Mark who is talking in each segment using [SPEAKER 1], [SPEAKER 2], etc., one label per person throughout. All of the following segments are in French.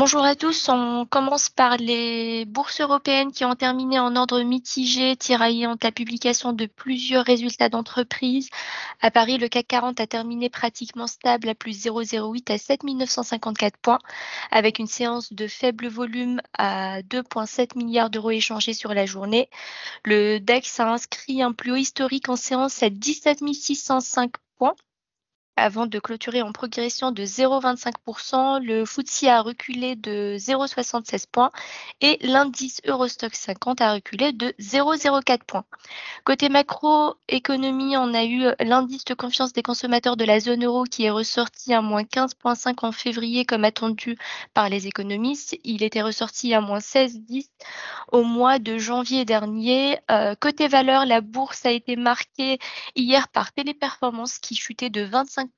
[SPEAKER 1] Bonjour à tous, on commence par les bourses européennes qui ont terminé en ordre mitigé, tiraillé entre la publication de plusieurs résultats d'entreprise. À Paris, le CAC 40 a terminé pratiquement stable à plus 0,08 à 7954 points, avec une séance de faible volume à 2,7 milliards d'euros échangés sur la journée. Le DAX a inscrit un plus haut historique en séance à 17 605 points avant de clôturer en progression de 0,25%. Le FTSE a reculé de 0,76 points et l'indice Eurostock 50 a reculé de 0,04 points. Côté macroéconomie, on a eu l'indice de confiance des consommateurs de la zone euro qui est ressorti à moins 15,5 en février comme attendu par les économistes. Il était ressorti à moins 16,10 au mois de janvier dernier. Euh, côté valeur, la bourse a été marquée hier par Téléperformance qui chutait de 25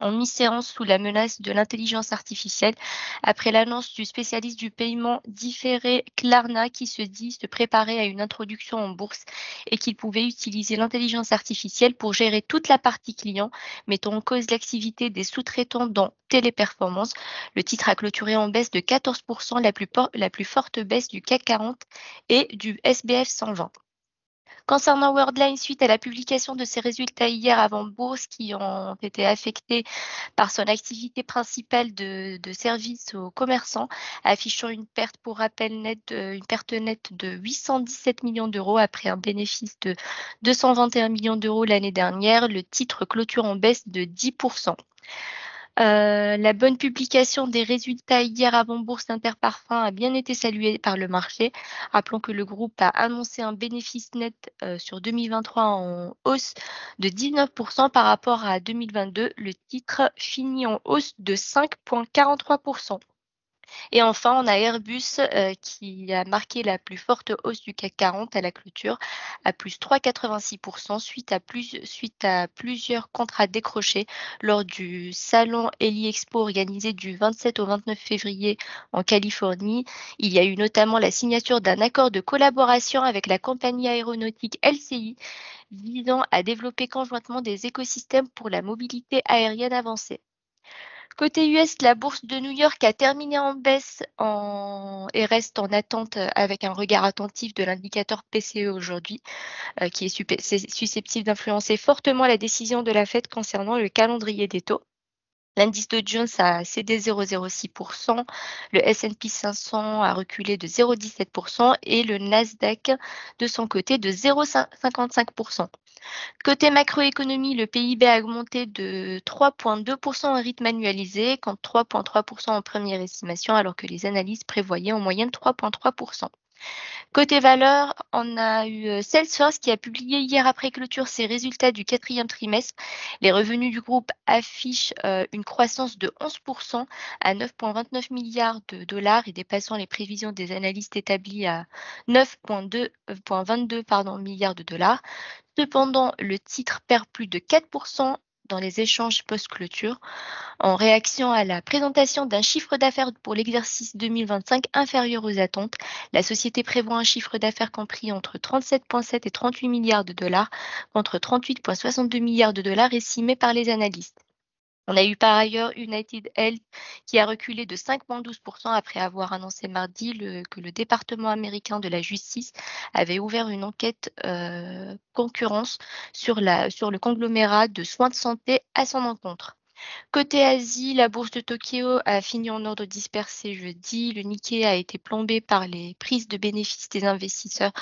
[SPEAKER 1] en mi-séance sous la menace de l'intelligence artificielle après l'annonce du spécialiste du paiement différé Klarna qui se dit se préparer à une introduction en bourse et qu'il pouvait utiliser l'intelligence artificielle pour gérer toute la partie client, mettant en cause l'activité des sous-traitants dans Téléperformance. Le titre a clôturé en baisse de 14%, la plus, la plus forte baisse du CAC 40 et du SBF 120. Concernant Worldline, suite à la publication de ses résultats hier avant bourse qui ont été affectés par son activité principale de, service aux commerçants, affichant une perte pour rappel net, une perte nette de 817 millions d'euros après un bénéfice de 221 millions d'euros l'année dernière, le titre clôture en baisse de 10%. Euh, la bonne publication des résultats hier avant Bourse Interparfum a bien été saluée par le marché. Rappelons que le groupe a annoncé un bénéfice net euh, sur 2023 en hausse de 19% par rapport à 2022. Le titre finit en hausse de 5,43%. Et enfin, on a Airbus euh, qui a marqué la plus forte hausse du CAC 40 à la clôture à plus 3,86% suite suite à plusieurs contrats décrochés lors du salon Eli Expo organisé du 27 au 29 février en Californie. Il y a eu notamment la signature d'un accord de collaboration avec la compagnie aéronautique LCI visant à développer conjointement des écosystèmes pour la mobilité aérienne avancée. Côté US, la bourse de New York a terminé en baisse et reste en attente avec un regard attentif de l'indicateur PCE aujourd'hui, euh, qui est susceptible d'influencer fortement la décision de la Fed concernant le calendrier des taux. L'indice de Jones a cédé 0,06%, le S&P 500 a reculé de 0,17% et le Nasdaq de son côté de 0,55%. Côté macroéconomie, le PIB a augmenté de 3,2% en rythme annualisé, contre 3,3% en première estimation, alors que les analystes prévoyaient en moyenne 3,3%. Côté valeur, on a eu euh, Salesforce qui a publié hier après clôture ses résultats du quatrième trimestre. Les revenus du groupe affichent euh, une croissance de 11% à 9,29 milliards de dollars et dépassant les prévisions des analystes établies à 9,22 euh, milliards de dollars. Cependant, le titre perd plus de 4% dans les échanges post-clôture en réaction à la présentation d'un chiffre d'affaires pour l'exercice 2025 inférieur aux attentes. La société prévoit un chiffre d'affaires compris entre 37,7 et 38 milliards de dollars contre 38,62 milliards de dollars estimés par les analystes. On a eu par ailleurs United Health qui a reculé de 5,12% après avoir annoncé mardi que le département américain de la justice avait ouvert une enquête euh, concurrence sur, le conglomérat de soins de santé à son encontre. Côté Asie, la bourse de Tokyo a fini en ordre dispersé jeudi. Le Nikkei a été plombé par les prises de bénéfices des investisseurs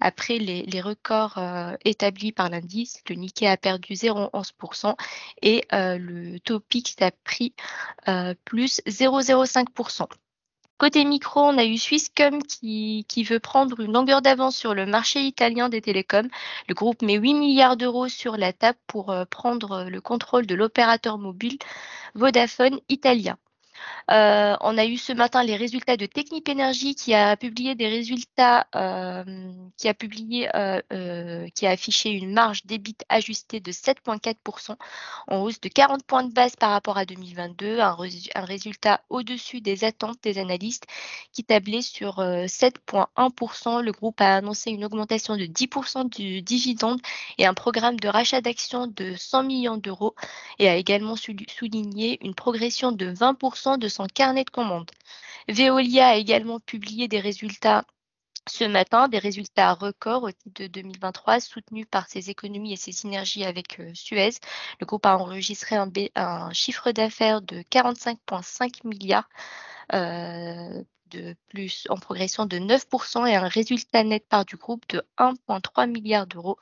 [SPEAKER 1] après les, records euh, établis par l'indice. Le Nikkei a perdu 0,11% et euh, le Topix a pris euh, plus 0,05%. Côté micro, on a eu Swisscom qui, veut prendre une longueur d'avance sur le marché italien des télécoms. Le groupe met 8 milliards d'euros sur la table pour euh, prendre le contrôle de l'opérateur mobile Vodafone italien. Euh, on a eu ce matin les résultats de Technip Energy qui a publié des résultats, euh, qui a publié, euh, qui a affiché une marge débit ajustée de 7,4% en hausse de 40 points de base par rapport à 2022, un, résultat au-dessus des attentes des analystes qui tablaient sur 7,1%. Le groupe a annoncé une augmentation de 10% du dividende et un programme de rachat d'actions de 100 millions d'euros et a également souligné une progression de 20% de son carnet de commandes. Veolia a également publié des résultats ce matin, des résultats records au titre de 2023 soutenus par ses économies et ses synergies avec euh, Suez. Le groupe a enregistré un, chiffre d'affaires de 45,5 milliards euh, plus en progression de 9% et un résultat net part du groupe de 1,3 milliard d'euros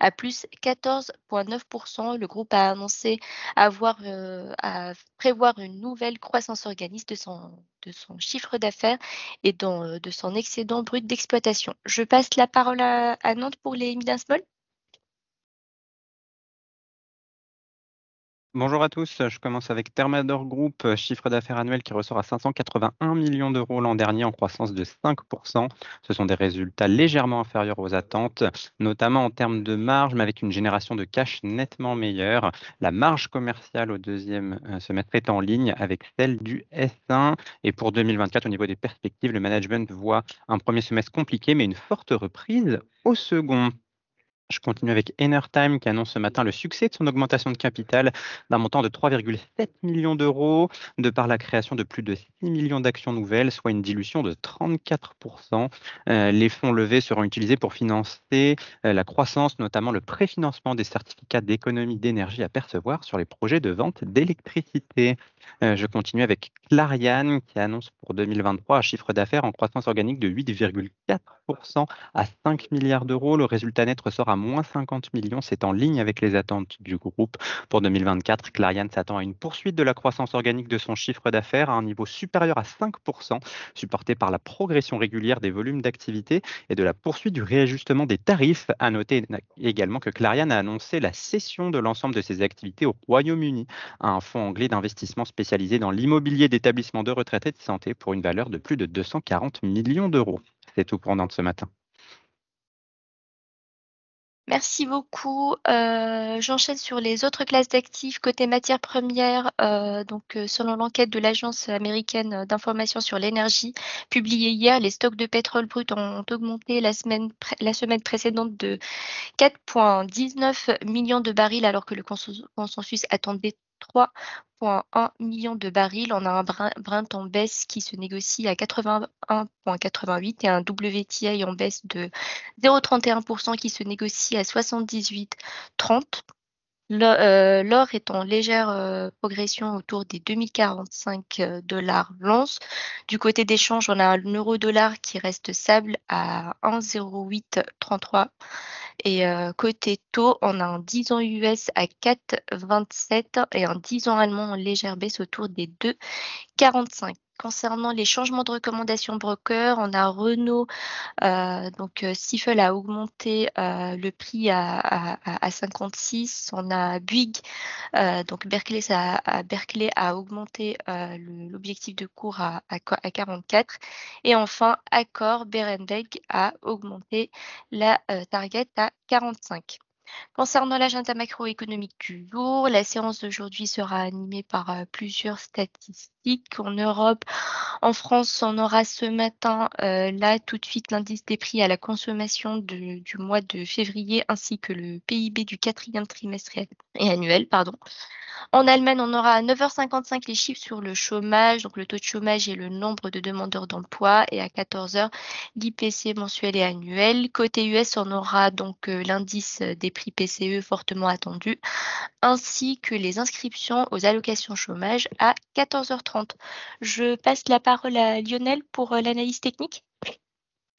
[SPEAKER 1] à plus 14,9%. Le groupe a annoncé avoir, euh, à prévoir une nouvelle croissance organique de son, chiffre d'affaires et dans, de son excédent brut d'exploitation. Je passe la parole à, Nantes pour les mid small.
[SPEAKER 2] Bonjour à tous, je commence avec Thermador Group, chiffre d'affaires annuel qui ressort à 581 millions d'euros l'an dernier en croissance de 5%. Ce sont des résultats légèrement inférieurs aux attentes, notamment en termes de marge, mais avec une génération de cash nettement meilleure. La marge commerciale au deuxième euh, semestre est en ligne avec celle du S1. Et pour 2024, au niveau des perspectives, le management voit un premier semestre compliqué, mais une forte reprise au second. Je continue avec Enertime qui annonce ce matin le succès de son augmentation de capital d'un montant de 3,7 millions d'euros de par la création de plus de 6 millions d'actions nouvelles, soit une dilution de 34%. Euh, les fonds levés seront utilisés pour financer euh, la croissance, notamment le préfinancement des certificats d'économie d'énergie à percevoir sur les projets de vente d'électricité. Euh, je continue avec Clariane qui annonce pour 2023 un chiffre d'affaires en croissance organique de 8,4% à 5 milliards d'euros. Le résultat net ressort à moins 50 millions. C'est en ligne avec les attentes du groupe. Pour 2024, Clariane s'attend à une poursuite de la croissance organique de son chiffre d'affaires à un niveau supérieur à 5%, supporté par la progression régulière des volumes d'activité et de la poursuite du réajustement des tarifs. À noter également que Clariane a annoncé la cession de l'ensemble de ses activités au Royaume-Uni à un fonds anglais d'investissement spécialisé dans l'immobilier d'établissements de retraite et de santé pour une valeur de plus de 240 millions d'euros. C'est tout pour Nantes ce matin.
[SPEAKER 1] Merci beaucoup. Euh, j'enchaîne sur les autres classes d'actifs côté matières premières. Euh, donc, euh, selon l'enquête de l'Agence américaine d'information sur l'énergie publiée hier, les stocks de pétrole brut ont augmenté la semaine, la semaine précédente de 4,19 millions de barils, alors que le consensus attendait 3,1 millions de barils. On a un Brent en baisse qui se négocie à 81,88 et un WTI en baisse de 0,31% qui se négocie à 78,30. Euh, l'or est en légère euh, progression autour des 2045 euh, dollars l'once. Du côté des changes, on a un euro-dollar qui reste stable à 1,0833 et euh, côté taux, on a un 10 ans US à 4,27 et un 10 ans allemand en légère baisse autour des 2,45. Concernant les changements de recommandation broker, on a Renault, euh, donc euh, Stifel a augmenté euh, le prix à, 56. On a Bouygues, donc Berkeley, Berkeley a augmenté l'objectif de cours à, 44. Et enfin, Accor, Berenberg a augmenté la target à 45. Concernant l'agenda macroéconomique du jour, la séance d'aujourd'hui sera animée par plusieurs statistiques. En Europe, en France, on aura ce matin, euh, là, tout de suite, l'indice des prix à la consommation du mois de février ainsi que le PIB du quatrième trimestre et annuel. En Allemagne, on aura à 9h55 les chiffres sur le chômage, donc le taux de chômage et le nombre de demandeurs d'emploi, et à 14h l'IPC mensuel et annuel. Côté US, on aura donc euh, l'indice des prix PCE fortement attendu, ainsi que les inscriptions aux allocations chômage à 14h30. Je passe la parole à Lionel pour euh, l'analyse technique.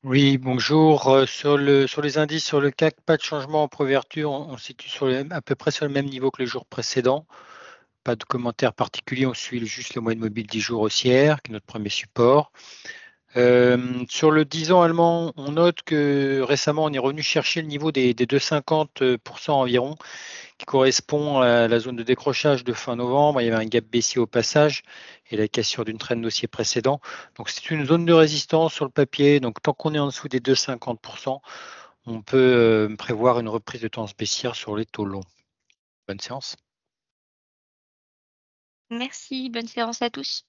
[SPEAKER 3] Oui, bonjour. Euh, sur, le, les indices sur le CAC, pas de changement en préouverture. On, se situe à peu près sur le même niveau que les jours précédents. Pas de commentaires particuliers. On suit juste le moyenne mobile 10 jours haussière, qui est notre premier support. Euh, sur le 10 ans allemand, on note que récemment, on est revenu chercher le niveau des 2,50% environ, qui correspond à la zone de décrochage de fin novembre. Il y avait un gap baissier au passage et la cassure d'une traîne dossier précédent. Donc c'est une zone de résistance sur le papier. Donc tant qu'on est en dessous des 2,50%, on peut euh, prévoir une reprise de temps baissière sur les taux longs. Bonne séance.
[SPEAKER 1] Merci, bonne séance à tous.